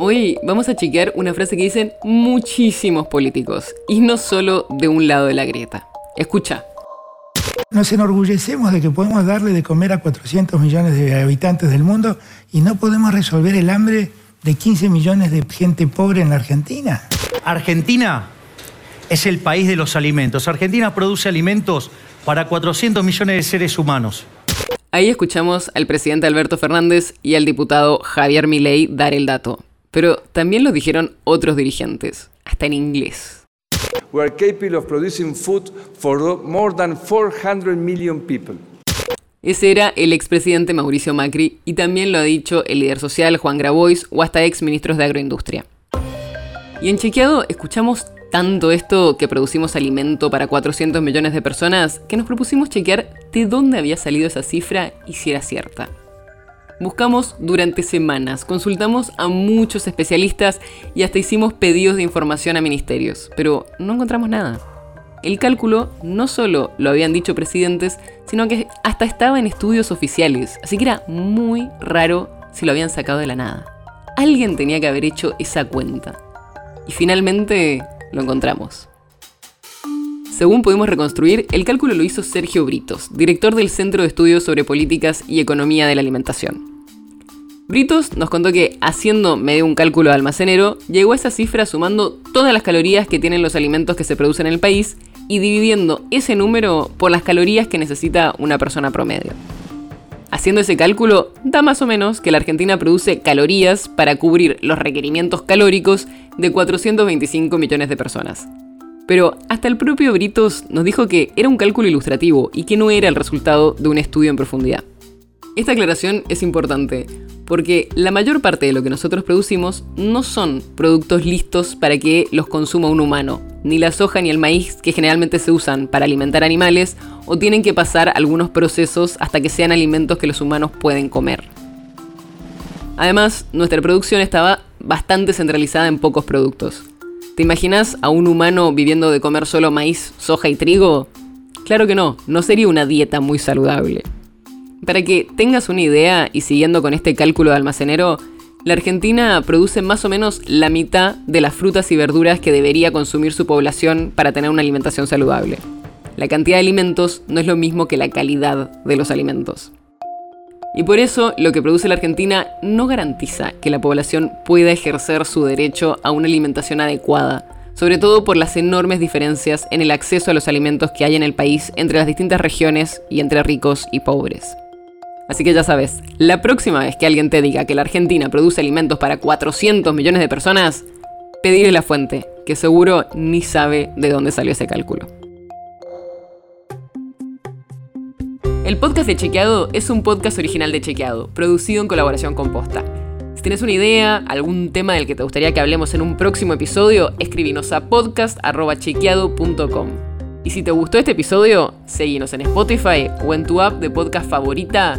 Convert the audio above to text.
Hoy vamos a chequear una frase que dicen muchísimos políticos, y no solo de un lado de la grieta. Escucha. Nos enorgullecemos de que podemos darle de comer a 400 millones de habitantes del mundo y no podemos resolver el hambre de 15 millones de gente pobre en la Argentina. Argentina es el país de los alimentos. Argentina produce alimentos para 400 millones de seres humanos. Ahí escuchamos al presidente Alberto Fernández y al diputado Javier Milei dar el dato. Pero también lo dijeron otros dirigentes, hasta en inglés. We are capable of producing food for more than 400 million people. Ese era el expresidente Mauricio Macri y también lo ha dicho el líder social Juan Grabois o hasta ex ministros de agroindustria. Y en Chequeado escuchamos tanto esto que producimos alimento para 400 millones de personas que nos propusimos chequear de dónde había salido esa cifra y si era cierta. Buscamos durante semanas, consultamos a muchos especialistas y hasta hicimos pedidos de información a ministerios, pero no encontramos nada. El cálculo no solo lo habían dicho presidentes, sino que hasta estaba en estudios oficiales, así que era muy raro si lo habían sacado de la nada. Alguien tenía que haber hecho esa cuenta. Y finalmente lo encontramos. Según pudimos reconstruir, el cálculo lo hizo Sergio Britos, director del Centro de Estudios sobre Políticas y Economía de la Alimentación. Britos nos contó que, haciendo medio un cálculo almacenero, llegó a esa cifra sumando todas las calorías que tienen los alimentos que se producen en el país y dividiendo ese número por las calorías que necesita una persona promedio. Haciendo ese cálculo, da más o menos que la Argentina produce calorías para cubrir los requerimientos calóricos de 425 millones de personas. Pero hasta el propio Britos nos dijo que era un cálculo ilustrativo y que no era el resultado de un estudio en profundidad. Esta aclaración es importante, porque la mayor parte de lo que nosotros producimos no son productos listos para que los consuma un humano, ni la soja ni el maíz que generalmente se usan para alimentar animales o tienen que pasar algunos procesos hasta que sean alimentos que los humanos pueden comer. Además, nuestra producción estaba bastante centralizada en pocos productos. ¿Te imaginas a un humano viviendo de comer solo maíz, soja y trigo? Claro que no, no sería una dieta muy saludable. Para que tengas una idea, y siguiendo con este cálculo de almacenero, la Argentina produce más o menos la mitad de las frutas y verduras que debería consumir su población para tener una alimentación saludable. La cantidad de alimentos no es lo mismo que la calidad de los alimentos. Y por eso lo que produce la Argentina no garantiza que la población pueda ejercer su derecho a una alimentación adecuada, sobre todo por las enormes diferencias en el acceso a los alimentos que hay en el país entre las distintas regiones y entre ricos y pobres. Así que ya sabes, la próxima vez que alguien te diga que la Argentina produce alimentos para 400 millones de personas, pedirle la fuente, que seguro ni sabe de dónde salió ese cálculo. El podcast de Chequeado es un podcast original de Chequeado, producido en colaboración con Posta. Si tienes una idea, algún tema del que te gustaría que hablemos en un próximo episodio, escríbenos a podcast.chequeado.com. Y si te gustó este episodio, seguinos en Spotify o en tu app de podcast favorita